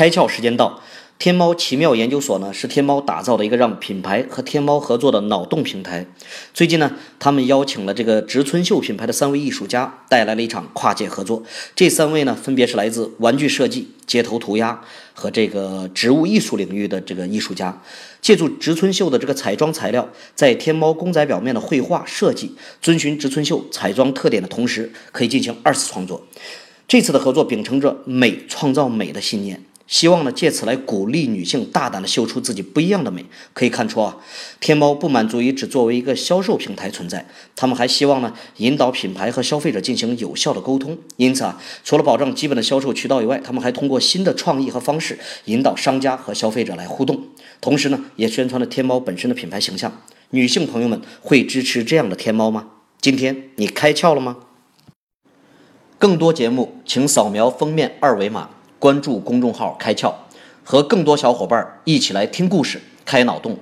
开窍时间到。天猫奇妙研究所呢，是天猫打造的一个让品牌和天猫合作的脑洞平台。最近呢，他们邀请了这个植村秀品牌的三位艺术家，带来了一场跨界合作。这三位呢，分别是来自玩具设计、街头涂鸦和这个植物艺术领域的这个艺术家，借助植村秀的这个彩妆材料，在天猫公仔表面的绘画设计，遵循植村秀彩妆特点的同时，可以进行二次创作。这次的合作秉承着美创造美的信念。希望呢，借此来鼓励女性大胆的秀出自己不一样的美。可以看出啊，天猫不满足于只作为一个销售平台存在，他们还希望呢，引导品牌和消费者进行有效的沟通。因此啊，除了保障基本的销售渠道以外，他们还通过新的创意和方式引导商家和消费者来互动。同时呢，也宣传了天猫本身的品牌形象。女性朋友们会支持这样的天猫吗？今天你开窍了吗？更多节目，请扫描封面二维码。关注公众号“开窍”，和更多小伙伴一起来听故事、开脑洞。